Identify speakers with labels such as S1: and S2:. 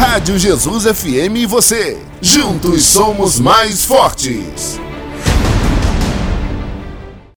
S1: Rádio Jesus FM e você. Juntos somos mais fortes.